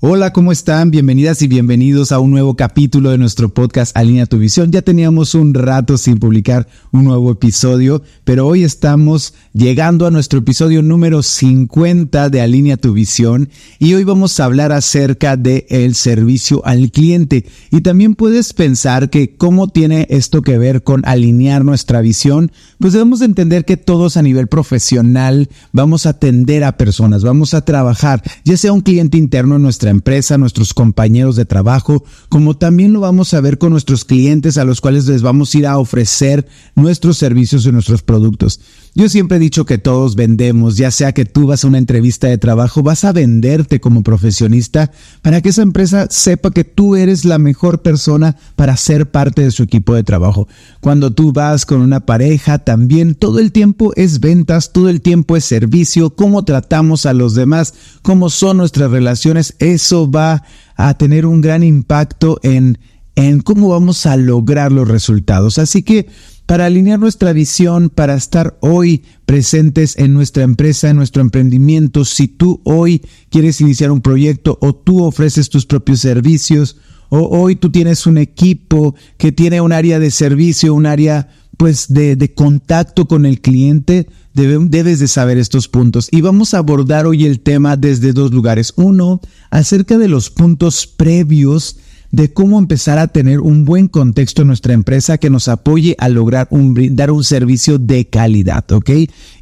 Hola, ¿cómo están? Bienvenidas y bienvenidos a un nuevo capítulo de nuestro podcast Alinea tu visión. Ya teníamos un rato sin publicar un nuevo episodio, pero hoy estamos llegando a nuestro episodio número 50 de Alinea tu visión y hoy vamos a hablar acerca de el servicio al cliente. Y también puedes pensar que cómo tiene esto que ver con alinear nuestra visión, pues debemos entender que todos a nivel profesional vamos a atender a personas, vamos a trabajar, ya sea un cliente interno en nuestra empresa, nuestros compañeros de trabajo, como también lo vamos a ver con nuestros clientes a los cuales les vamos a ir a ofrecer nuestros servicios y nuestros productos. Yo siempre he dicho que todos vendemos, ya sea que tú vas a una entrevista de trabajo, vas a venderte como profesionista para que esa empresa sepa que tú eres la mejor persona para ser parte de su equipo de trabajo. Cuando tú vas con una pareja, también todo el tiempo es ventas, todo el tiempo es servicio, cómo tratamos a los demás, cómo son nuestras relaciones, eso va a tener un gran impacto en, en cómo vamos a lograr los resultados. Así que para alinear nuestra visión, para estar hoy presentes en nuestra empresa, en nuestro emprendimiento. Si tú hoy quieres iniciar un proyecto o tú ofreces tus propios servicios o hoy tú tienes un equipo que tiene un área de servicio, un área pues de, de contacto con el cliente, debes de saber estos puntos. Y vamos a abordar hoy el tema desde dos lugares. Uno, acerca de los puntos previos de cómo empezar a tener un buen contexto en nuestra empresa que nos apoye a lograr un, dar un servicio de calidad, ¿ok?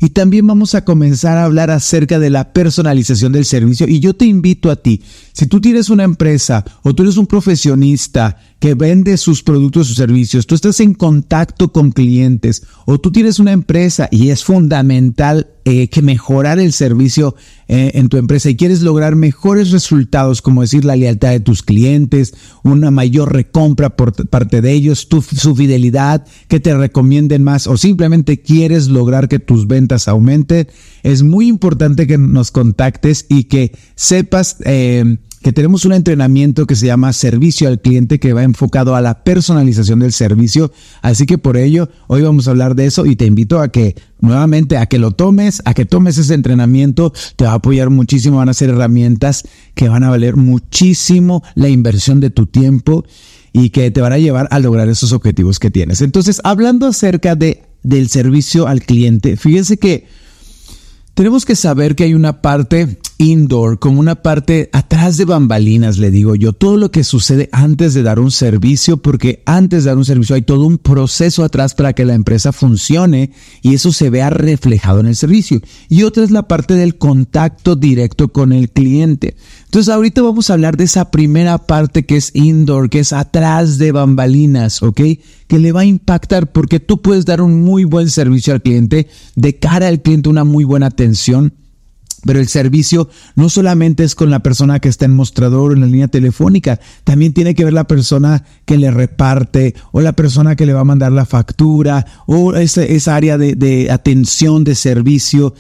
Y también vamos a comenzar a hablar acerca de la personalización del servicio y yo te invito a ti, si tú tienes una empresa o tú eres un profesionista que vende sus productos o servicios, tú estás en contacto con clientes o tú tienes una empresa y es fundamental eh, que mejorar el servicio eh, en tu empresa y quieres lograr mejores resultados, como decir la lealtad de tus clientes, una mayor recompra por parte de ellos, tu, su fidelidad, que te recomienden más o simplemente quieres lograr que tus ventas aumenten, es muy importante que nos contactes y que sepas eh, que tenemos un entrenamiento que se llama servicio al cliente que va enfocado a la personalización del servicio. Así que por ello, hoy vamos a hablar de eso y te invito a que nuevamente a que lo tomes, a que tomes ese entrenamiento, te va a apoyar muchísimo, van a ser herramientas que van a valer muchísimo la inversión de tu tiempo y que te van a llevar a lograr esos objetivos que tienes. Entonces, hablando acerca de del servicio al cliente, fíjense que tenemos que saber que hay una parte indoor, como una parte atrás de bambalinas, le digo yo, todo lo que sucede antes de dar un servicio, porque antes de dar un servicio hay todo un proceso atrás para que la empresa funcione y eso se vea reflejado en el servicio. Y otra es la parte del contacto directo con el cliente. Entonces ahorita vamos a hablar de esa primera parte que es indoor, que es atrás de bambalinas, ¿ok? Que le va a impactar porque tú puedes dar un muy buen servicio al cliente, de cara al cliente una muy buena atención pero el servicio no solamente es con la persona que está en mostrador o en la línea telefónica, también tiene que ver la persona que le reparte o la persona que le va a mandar la factura o esa, esa área de, de atención de servicio.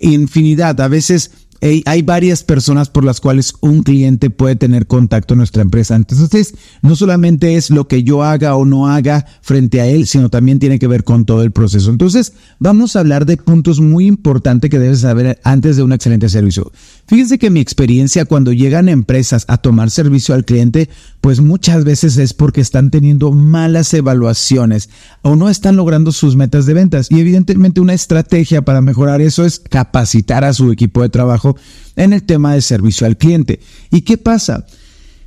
Infinidad. A veces hay varias personas por las cuales un cliente puede tener contacto en nuestra empresa. Entonces, no solamente es lo que yo haga o no haga frente a él, sino también tiene que ver con todo el proceso. Entonces, vamos a hablar de puntos muy importantes que debes saber antes de un excelente servicio. Fíjense que mi experiencia cuando llegan empresas a tomar servicio al cliente, pues muchas veces es porque están teniendo malas evaluaciones o no están logrando sus metas de ventas. Y evidentemente una estrategia para mejorar eso es capacitar a su equipo de trabajo en el tema de servicio al cliente. ¿Y qué pasa?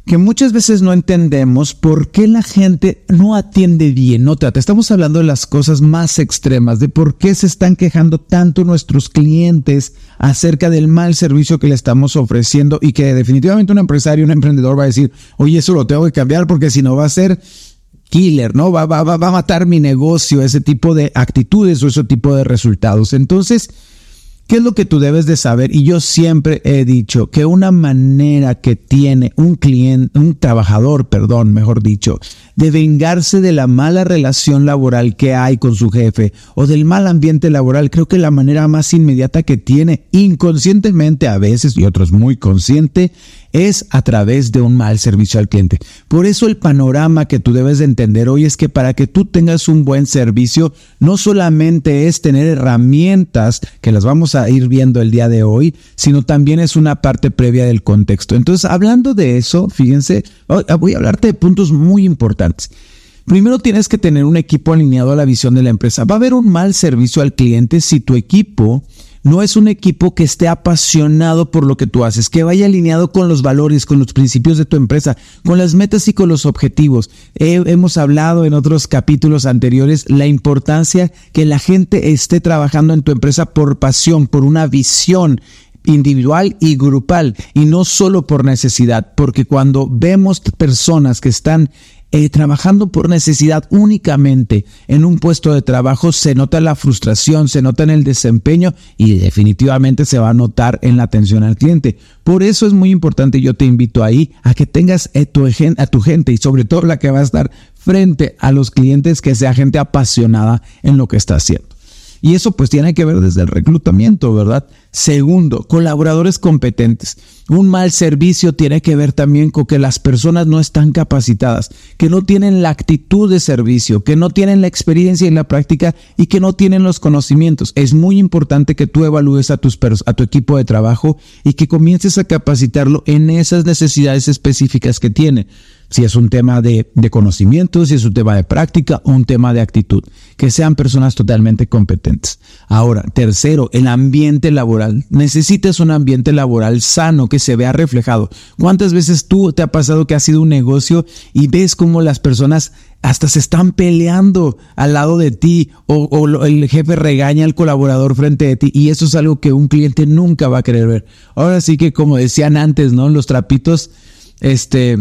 que muchas veces no entendemos por qué la gente no atiende bien, no trata. Estamos hablando de las cosas más extremas, de por qué se están quejando tanto nuestros clientes acerca del mal servicio que le estamos ofreciendo y que definitivamente un empresario, un emprendedor va a decir, oye, eso lo tengo que cambiar porque si no va a ser killer, ¿no? Va, va, va, va a matar mi negocio, ese tipo de actitudes o ese tipo de resultados. Entonces, ¿Qué es lo que tú debes de saber? Y yo siempre he dicho que una manera que tiene un cliente, un trabajador, perdón, mejor dicho, de vengarse de la mala relación laboral que hay con su jefe o del mal ambiente laboral, creo que la manera más inmediata que tiene, inconscientemente a veces y otros muy consciente, es a través de un mal servicio al cliente. Por eso el panorama que tú debes de entender hoy es que para que tú tengas un buen servicio, no solamente es tener herramientas, que las vamos a ir viendo el día de hoy, sino también es una parte previa del contexto. Entonces, hablando de eso, fíjense, voy a hablarte de puntos muy importantes. Primero tienes que tener un equipo alineado a la visión de la empresa. Va a haber un mal servicio al cliente si tu equipo no es un equipo que esté apasionado por lo que tú haces, que vaya alineado con los valores, con los principios de tu empresa, con las metas y con los objetivos. hemos hablado en otros capítulos anteriores la importancia que la gente esté trabajando en tu empresa por pasión, por una visión individual y grupal y no solo por necesidad, porque cuando vemos personas que están eh, trabajando por necesidad únicamente en un puesto de trabajo, se nota la frustración, se nota en el desempeño y definitivamente se va a notar en la atención al cliente. Por eso es muy importante, yo te invito ahí a que tengas a tu, a tu gente y sobre todo la que va a estar frente a los clientes, que sea gente apasionada en lo que está haciendo. Y eso pues tiene que ver desde el reclutamiento, ¿verdad? Segundo, colaboradores competentes. Un mal servicio tiene que ver también con que las personas no están capacitadas, que no tienen la actitud de servicio, que no tienen la experiencia y la práctica y que no tienen los conocimientos. Es muy importante que tú evalúes a, tus a tu equipo de trabajo y que comiences a capacitarlo en esas necesidades específicas que tiene si es un tema de, de, conocimiento, si es un tema de práctica un tema de actitud, que sean personas totalmente competentes. Ahora, tercero, el ambiente laboral. Necesitas un ambiente laboral sano que se vea reflejado. ¿Cuántas veces tú te ha pasado que ha sido un negocio y ves cómo las personas hasta se están peleando al lado de ti o, o, el jefe regaña al colaborador frente de ti y eso es algo que un cliente nunca va a querer ver. Ahora sí que como decían antes, ¿no? Los trapitos, este,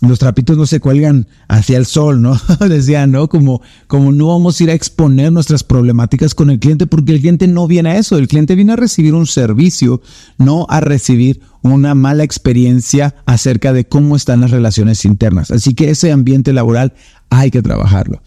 los trapitos no se cuelgan hacia el sol, ¿no? Decían, ¿no? Como, como no vamos a ir a exponer nuestras problemáticas con el cliente porque el cliente no viene a eso, el cliente viene a recibir un servicio, no a recibir una mala experiencia acerca de cómo están las relaciones internas. Así que ese ambiente laboral hay que trabajarlo.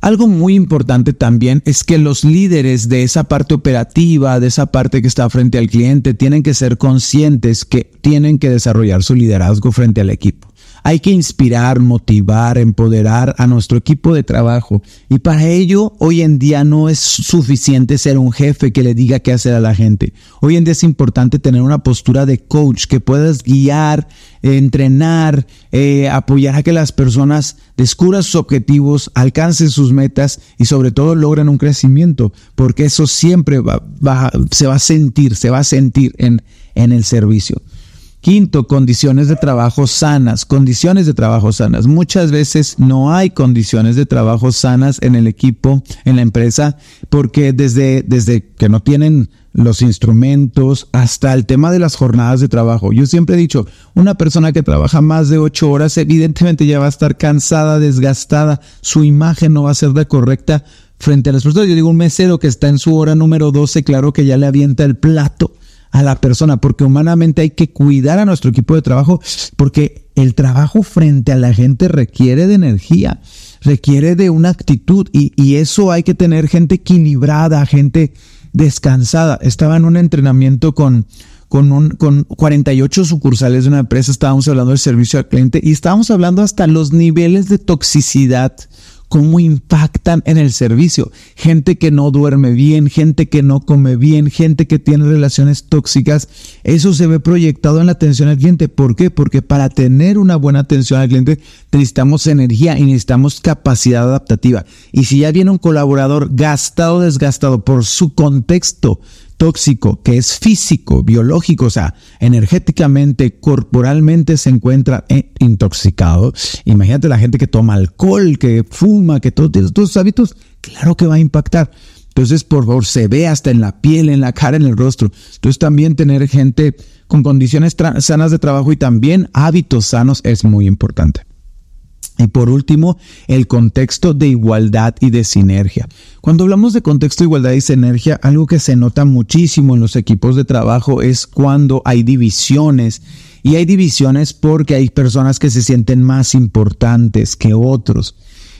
Algo muy importante también es que los líderes de esa parte operativa, de esa parte que está frente al cliente, tienen que ser conscientes que tienen que desarrollar su liderazgo frente al equipo. Hay que inspirar, motivar, empoderar a nuestro equipo de trabajo. Y para ello, hoy en día no es suficiente ser un jefe que le diga qué hacer a la gente. Hoy en día es importante tener una postura de coach que puedas guiar, entrenar, eh, apoyar a que las personas descubran sus objetivos, alcancen sus metas y sobre todo logren un crecimiento, porque eso siempre se va a sentir, se va a sentir en, en el servicio. Quinto, condiciones de trabajo sanas, condiciones de trabajo sanas. Muchas veces no hay condiciones de trabajo sanas en el equipo, en la empresa, porque desde, desde que no tienen los instrumentos hasta el tema de las jornadas de trabajo. Yo siempre he dicho, una persona que trabaja más de ocho horas evidentemente ya va a estar cansada, desgastada, su imagen no va a ser la correcta frente a las personas. Yo digo, un mesero que está en su hora número 12, claro que ya le avienta el plato a la persona, porque humanamente hay que cuidar a nuestro equipo de trabajo, porque el trabajo frente a la gente requiere de energía, requiere de una actitud y, y eso hay que tener gente equilibrada, gente descansada. Estaba en un entrenamiento con, con, un, con 48 sucursales de una empresa, estábamos hablando del servicio al cliente y estábamos hablando hasta los niveles de toxicidad cómo impactan en el servicio. Gente que no duerme bien, gente que no come bien, gente que tiene relaciones tóxicas. Eso se ve proyectado en la atención al cliente. ¿Por qué? Porque para tener una buena atención al cliente necesitamos energía y necesitamos capacidad adaptativa. Y si ya viene un colaborador gastado, desgastado por su contexto, tóxico, que es físico, biológico, o sea, energéticamente, corporalmente se encuentra eh, intoxicado. Imagínate la gente que toma alcohol, que fuma, que todos estos hábitos, claro que va a impactar. Entonces, por favor, se ve hasta en la piel, en la cara, en el rostro. Entonces, también tener gente con condiciones sanas de trabajo y también hábitos sanos es muy importante. Y por último, el contexto de igualdad y de sinergia. Cuando hablamos de contexto de igualdad y sinergia, algo que se nota muchísimo en los equipos de trabajo es cuando hay divisiones. Y hay divisiones porque hay personas que se sienten más importantes que otros.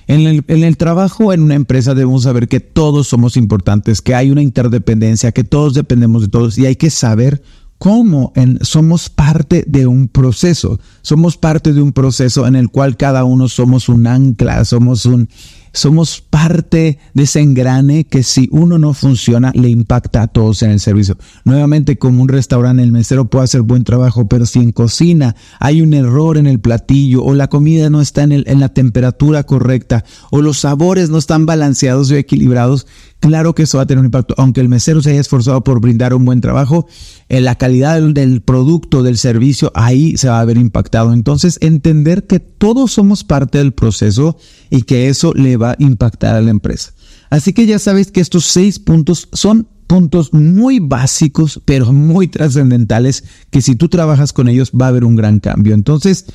En el, trabajo, en una empresa, debemos saber que todos somos importantes, que hay una interdependencia, que todos dependemos de todos y hay que saber cómo en, somos parte de un proceso, somos parte de un proceso en el cual cada uno somos un ancla, somos un, somos parte de ese engrane que si uno no funciona le impacta a todos en el servicio. Nuevamente, como un restaurante, el mesero puede hacer buen trabajo, pero si en cocina hay un error en el platillo o la comida no está en, el, en la temperatura correcta o los sabores no están balanceados y equilibrados, claro que eso va a tener un impacto. Aunque el mesero se haya esforzado por brindar un buen trabajo, en la calidad del producto, del servicio, ahí se va a ver impactado. Entonces, entender que todos somos parte del proceso y que eso le va a impactar a la empresa. Así que ya sabéis que estos seis puntos son puntos muy básicos, pero muy trascendentales, que si tú trabajas con ellos va a haber un gran cambio. Entonces,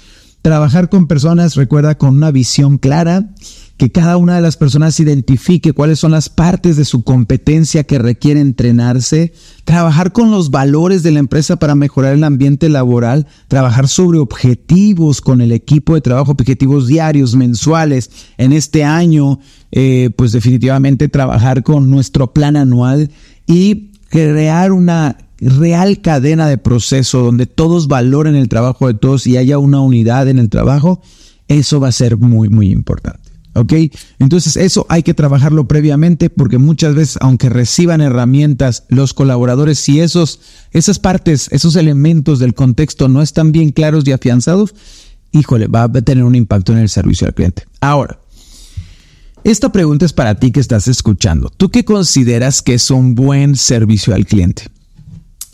trabajar con personas, recuerda, con una visión clara, que cada una de las personas identifique cuáles son las partes de su competencia que requiere entrenarse, trabajar con los valores de la empresa para mejorar el ambiente laboral, trabajar sobre objetivos con el equipo de trabajo, objetivos diarios, mensuales. En este año, eh, pues definitivamente trabajar con nuestro plan anual y crear una real cadena de proceso donde todos valoren el trabajo de todos y haya una unidad en el trabajo, eso va a ser muy, muy importante. ¿Ok? Entonces eso hay que trabajarlo previamente porque muchas veces, aunque reciban herramientas los colaboradores, si esos, esas partes, esos elementos del contexto no están bien claros y afianzados, híjole, va a tener un impacto en el servicio al cliente. Ahora, esta pregunta es para ti que estás escuchando. ¿Tú qué consideras que es un buen servicio al cliente?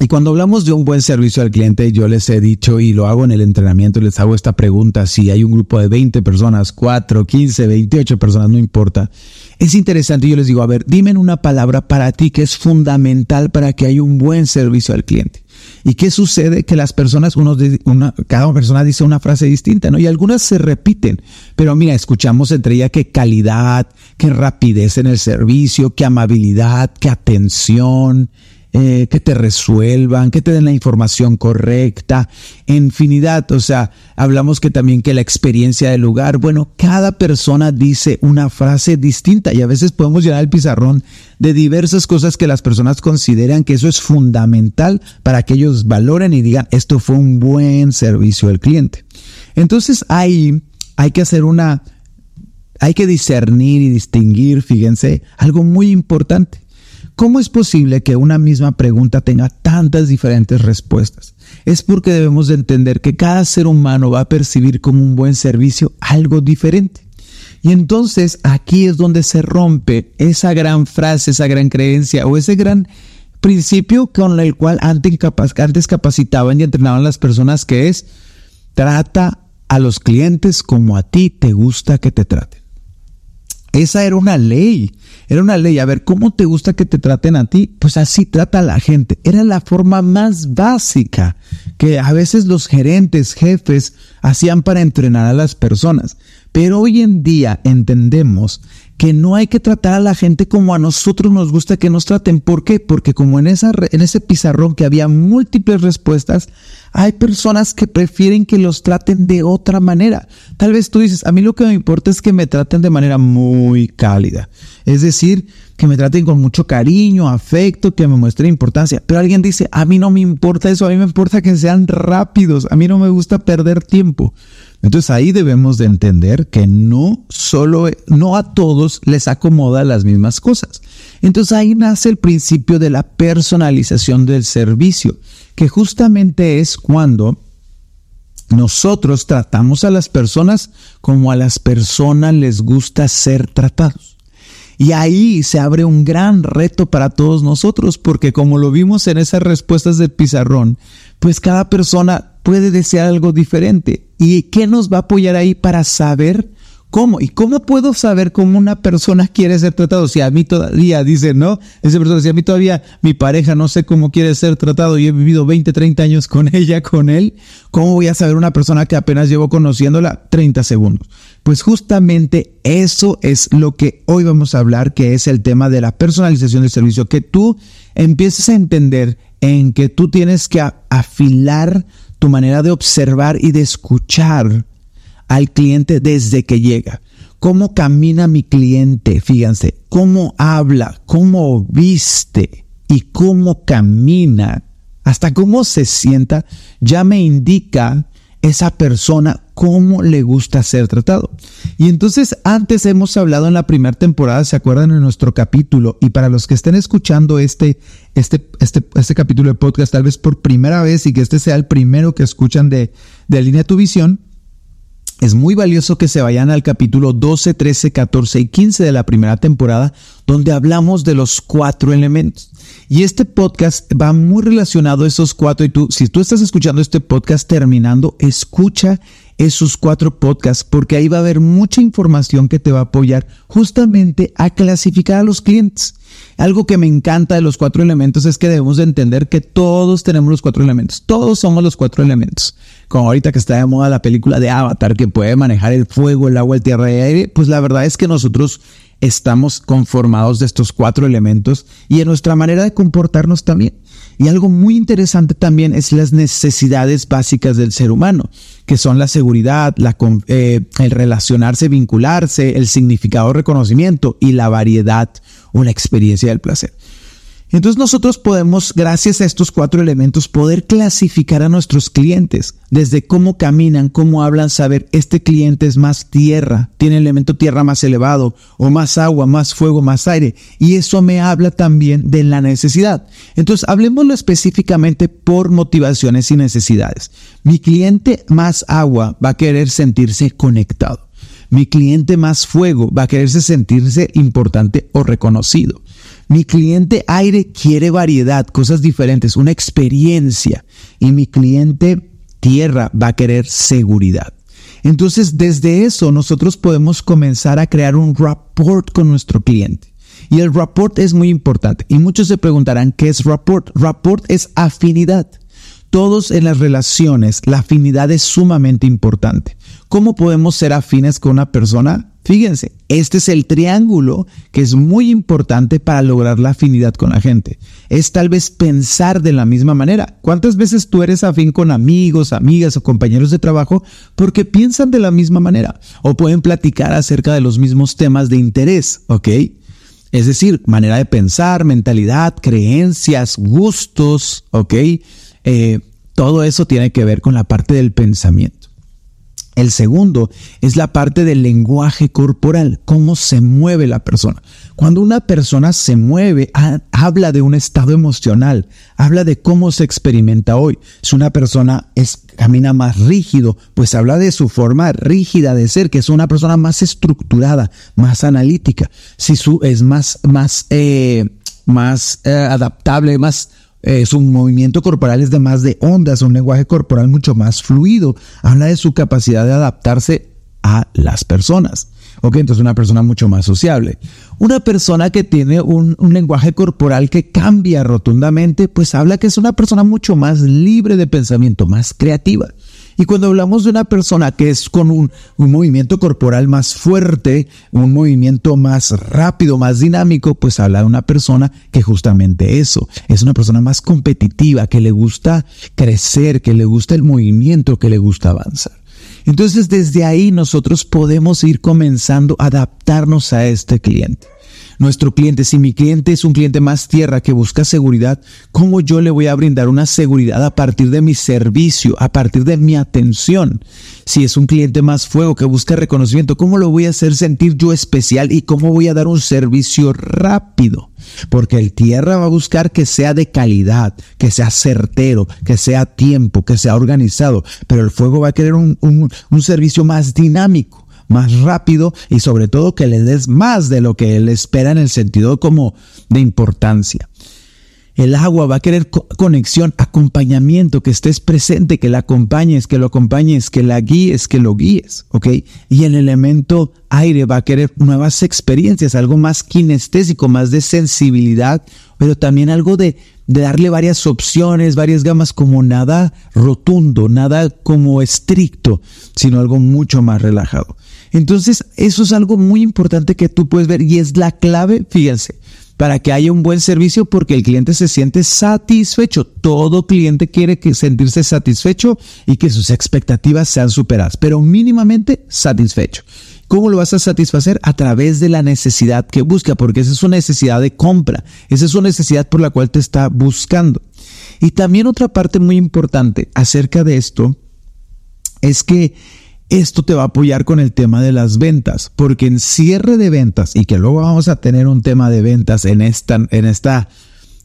Y cuando hablamos de un buen servicio al cliente, yo les he dicho y lo hago en el entrenamiento, les hago esta pregunta, si hay un grupo de 20 personas, 4, 15, 28 personas, no importa. Es interesante, yo les digo, a ver, dime una palabra para ti que es fundamental para que haya un buen servicio al cliente. ¿Y qué sucede? Que las personas, uno, una, cada persona dice una frase distinta, ¿no? Y algunas se repiten. Pero mira, escuchamos entre ellas que calidad, que rapidez en el servicio, que amabilidad, que atención, eh, que te resuelvan, que te den la información correcta, infinidad. O sea, hablamos que también que la experiencia del lugar, bueno, cada persona dice una frase distinta y a veces podemos llenar el pizarrón de diversas cosas que las personas consideran que eso es fundamental para que ellos valoren y digan, esto fue un buen servicio al cliente. Entonces ahí hay que hacer una, hay que discernir y distinguir, fíjense, algo muy importante. ¿Cómo es posible que una misma pregunta tenga tantas diferentes respuestas? Es porque debemos de entender que cada ser humano va a percibir como un buen servicio algo diferente. Y entonces aquí es donde se rompe esa gran frase, esa gran creencia o ese gran principio con el cual antes, capacitaban y entrenaban las personas que es trata a los clientes como a ti te gusta que te traten. Esa era una ley, era una ley. A ver, ¿cómo te gusta que te traten a ti? Pues así trata a la gente. Era la forma más básica que a veces los gerentes, jefes, hacían para entrenar a las personas. Pero hoy en día entendemos que no hay que tratar a la gente como a nosotros nos gusta que nos traten. ¿Por qué? Porque como en, esa, en ese pizarrón que había múltiples respuestas, hay personas que prefieren que los traten de otra manera. Tal vez tú dices, a mí lo que me importa es que me traten de manera muy cálida. Es decir, que me traten con mucho cariño, afecto, que me muestren importancia. Pero alguien dice, a mí no me importa eso, a mí me importa que sean rápidos, a mí no me gusta perder tiempo. Entonces ahí debemos de entender que no solo, no a todos les acomoda las mismas cosas. Entonces ahí nace el principio de la personalización del servicio, que justamente es cuando nosotros tratamos a las personas como a las personas les gusta ser tratados. Y ahí se abre un gran reto para todos nosotros, porque como lo vimos en esas respuestas del pizarrón, pues cada persona puede desear algo diferente. ¿Y qué nos va a apoyar ahí para saber cómo? ¿Y cómo puedo saber cómo una persona quiere ser tratado? Si a mí todavía dice, no, esa persona, si a mí todavía mi pareja no sé cómo quiere ser tratado y he vivido 20, 30 años con ella, con él, ¿cómo voy a saber una persona que apenas llevo conociéndola 30 segundos? Pues justamente eso es lo que hoy vamos a hablar, que es el tema de la personalización del servicio, que tú empieces a entender en que tú tienes que afilar tu manera de observar y de escuchar al cliente desde que llega. Cómo camina mi cliente, fíjense, cómo habla, cómo viste y cómo camina, hasta cómo se sienta, ya me indica esa persona cómo le gusta ser tratado. Y entonces antes hemos hablado en la primera temporada, ¿se acuerdan en nuestro capítulo? Y para los que estén escuchando este, este, este, este capítulo de podcast tal vez por primera vez y que este sea el primero que escuchan de, de Línea Tu Visión, es muy valioso que se vayan al capítulo 12, 13, 14 y 15 de la primera temporada, donde hablamos de los cuatro elementos. Y este podcast va muy relacionado a esos cuatro. Y tú, si tú estás escuchando este podcast terminando, escucha esos cuatro podcasts porque ahí va a haber mucha información que te va a apoyar justamente a clasificar a los clientes. Algo que me encanta de los cuatro elementos es que debemos de entender que todos tenemos los cuatro elementos. Todos somos los cuatro elementos. Como ahorita que está de moda la película de Avatar que puede manejar el fuego, el agua, el tierra y el aire, pues la verdad es que nosotros estamos conformados de estos cuatro elementos y en nuestra manera de comportarnos también. Y algo muy interesante también es las necesidades básicas del ser humano, que son la seguridad, eh, el relacionarse, vincularse, el significado, reconocimiento y la variedad o la experiencia del placer. Entonces nosotros podemos, gracias a estos cuatro elementos, poder clasificar a nuestros clientes, desde cómo caminan, cómo hablan, saber, este cliente es más tierra, tiene elemento tierra más elevado, o más agua, más fuego, más aire. Y eso me habla también de la necesidad. Entonces, hablemoslo específicamente por motivaciones y necesidades. Mi cliente más agua va a querer sentirse conectado. Mi cliente más fuego va a quererse sentirse importante o reconocido. Mi cliente aire quiere variedad, cosas diferentes, una experiencia. Y mi cliente tierra va a querer seguridad. Entonces, desde eso nosotros podemos comenzar a crear un rapport con nuestro cliente. Y el rapport es muy importante. Y muchos se preguntarán, ¿qué es rapport? Rapport es afinidad. Todos en las relaciones, la afinidad es sumamente importante. ¿Cómo podemos ser afines con una persona? Fíjense, este es el triángulo que es muy importante para lograr la afinidad con la gente. Es tal vez pensar de la misma manera. ¿Cuántas veces tú eres afín con amigos, amigas o compañeros de trabajo porque piensan de la misma manera o pueden platicar acerca de los mismos temas de interés, ¿ok? Es decir, manera de pensar, mentalidad, creencias, gustos, ¿ok? Eh, todo eso tiene que ver con la parte del pensamiento. El segundo es la parte del lenguaje corporal, cómo se mueve la persona. Cuando una persona se mueve, habla de un estado emocional, habla de cómo se experimenta hoy. Si una persona es, camina más rígido, pues habla de su forma rígida de ser, que es una persona más estructurada, más analítica. Si su, es más, más, eh, más eh, adaptable, más eh, su movimiento corporal es de más de ondas, un lenguaje corporal mucho más fluido. Habla de su capacidad de adaptarse a las personas. Ok, entonces una persona mucho más sociable. Una persona que tiene un, un, lenguaje corporal que cambia rotundamente, pues habla que es una persona mucho más libre de pensamiento, más creativa. Y cuando hablamos de una persona que es con un, movimiento corporal más fuerte, un movimiento más rápido, más dinámico, pues habla de una persona que justamente eso, es una persona más competitiva, que le gusta crecer, que le gusta el movimiento, que le gusta avanzar. Entonces desde ahí nosotros podemos ir comenzando a adaptarnos a este cliente nuestro cliente. Si mi cliente es un cliente más tierra que busca seguridad, ¿cómo yo le voy a brindar una seguridad a partir de mi servicio, a partir de mi atención? Si es un cliente más fuego que busca reconocimiento, ¿cómo lo voy a hacer sentir yo especial y cómo voy a dar un servicio rápido? Porque el tierra va a buscar que sea de calidad, que sea certero, que sea tiempo, que sea organizado, pero el fuego va a querer un, un servicio más dinámico más rápido y sobre todo que le des más de lo que él espera en el sentido como de importancia. El agua va a querer conexión, acompañamiento, que estés presente, que la acompañes, que lo acompañes, que la guíes, que lo guíes, ¿ok? Y el elemento aire va a querer nuevas experiencias, algo más kinestésico, más de sensibilidad, pero también algo de, de darle varias opciones, varias gamas, como nada rotundo, nada como estricto, sino algo mucho más relajado. Entonces, eso es algo muy importante que tú puedes ver y es la clave, fíjense, para que haya un buen servicio porque el cliente se siente satisfecho. Todo cliente quiere sentirse satisfecho y que sus expectativas sean superadas, pero mínimamente satisfecho. ¿Cómo lo vas a satisfacer? A través de la necesidad que busca, porque esa es una necesidad de compra, esa es una necesidad por la cual te está buscando. Y también otra parte muy importante acerca de esto es que esto te va a apoyar con el tema de las ventas, porque en cierre de ventas, y que luego vamos a tener un tema de ventas en esta, en esta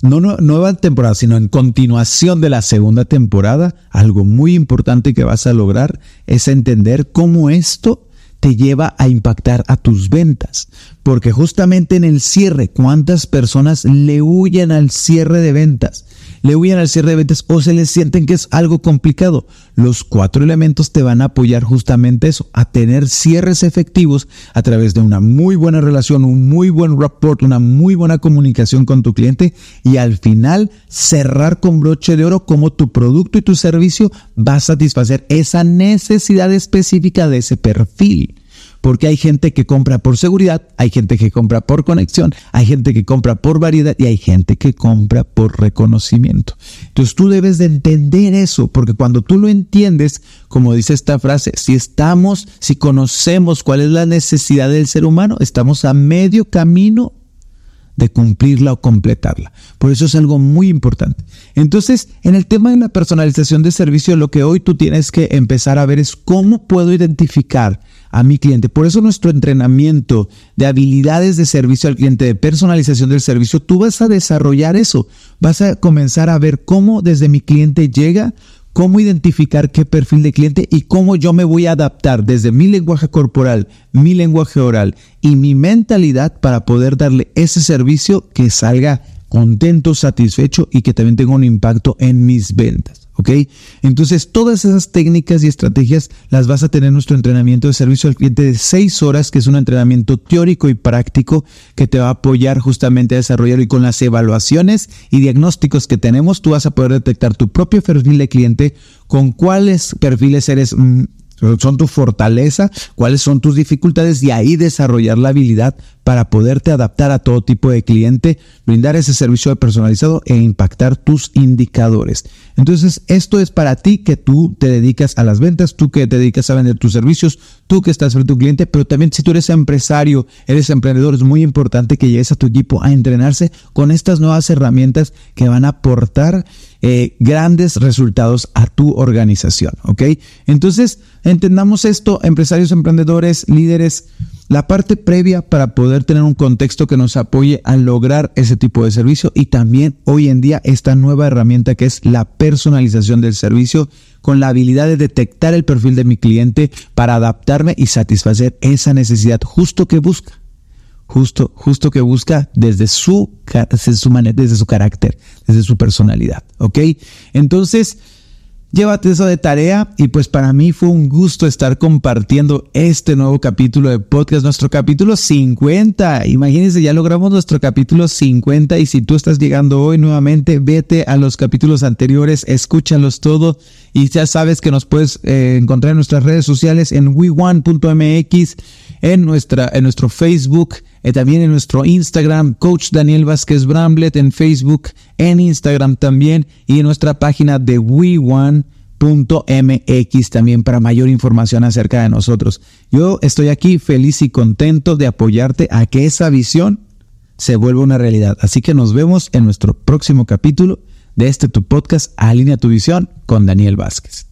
no, nueva temporada, sino en continuación de la segunda temporada, algo muy importante que vas a lograr es entender cómo esto te lleva a impactar a tus ventas. Porque justamente en el cierre, ¿cuántas personas le huyen al cierre de ventas? Le huyen al cierre de ventas o se les sienten que es algo complicado. Los cuatro elementos te van a apoyar justamente eso, a tener cierres efectivos a través de una muy buena relación, un muy buen rapport, una muy buena comunicación con tu cliente y al final cerrar con broche de oro cómo tu producto y tu servicio va a satisfacer esa necesidad específica de ese perfil porque hay gente que compra por seguridad, hay gente que compra por conexión, hay gente que compra por variedad y hay gente que compra por reconocimiento. Entonces tú debes de entender eso, porque cuando tú lo entiendes, como dice esta frase, si estamos, si conocemos cuál es la necesidad del ser humano, estamos a medio camino de cumplirla o completarla. Por eso es algo muy importante. Entonces, en el tema de la personalización de servicio, lo que hoy tú tienes que empezar a ver es cómo puedo identificar a mi cliente. Por eso nuestro entrenamiento de habilidades de servicio al cliente, de personalización del servicio, tú vas a desarrollar eso. Vas a comenzar a ver cómo desde mi cliente llega, cómo identificar qué perfil de cliente y cómo yo me voy a adaptar desde mi lenguaje corporal, mi lenguaje oral y mi mentalidad para poder darle ese servicio que salga contento, satisfecho y que también tenga un impacto en mis ventas. ¿Ok? Entonces, todas esas técnicas y estrategias las vas a tener en nuestro entrenamiento de servicio al cliente de seis horas, que es un entrenamiento teórico y práctico que te va a apoyar justamente a desarrollar y con las evaluaciones y diagnósticos que tenemos, tú vas a poder detectar tu propio perfil de cliente, con cuáles perfiles eres mm, son tu fortaleza, cuáles son tus dificultades y ahí desarrollar la habilidad para poderte adaptar a todo tipo de cliente, brindar ese servicio personalizado e impactar tus indicadores. Entonces, esto es para ti que tú te dedicas a las ventas, tú que te dedicas a vender tus servicios, tú que estás frente a tu cliente, pero también si tú eres empresario, eres emprendedor, es muy importante que llegues a tu equipo a entrenarse con estas nuevas herramientas que van a aportar eh, grandes resultados a tu organización, ¿ok? Entonces, entendamos esto, empresarios, emprendedores, líderes, la parte previa para poder tener un contexto que nos apoye a lograr ese tipo de servicio y también hoy en día esta nueva herramienta que es la personalización del servicio con la habilidad de detectar el perfil de mi cliente para adaptarme y satisfacer esa necesidad justo que busca. Justo, justo que busca desde su, desde su, desde su carácter, desde su personalidad. ¿Ok? Entonces, Llévate eso de tarea y pues para mí fue un gusto estar compartiendo este nuevo capítulo de podcast, nuestro capítulo 50. Imagínense, ya logramos nuestro capítulo 50 y si tú estás llegando hoy nuevamente, vete a los capítulos anteriores, escúchalos todo y ya sabes que nos puedes eh, encontrar en nuestras redes sociales en we1.mx, en, nuestra, en nuestro Facebook, eh, también en nuestro Instagram, Coach Daniel Vázquez Bramblet, en Facebook, en Instagram también, y en nuestra página de WeOne.mx también para mayor información acerca de nosotros. Yo estoy aquí feliz y contento de apoyarte a que esa visión se vuelva una realidad. Así que nos vemos en nuestro próximo capítulo de este tu podcast Alinea tu visión con Daniel Vázquez.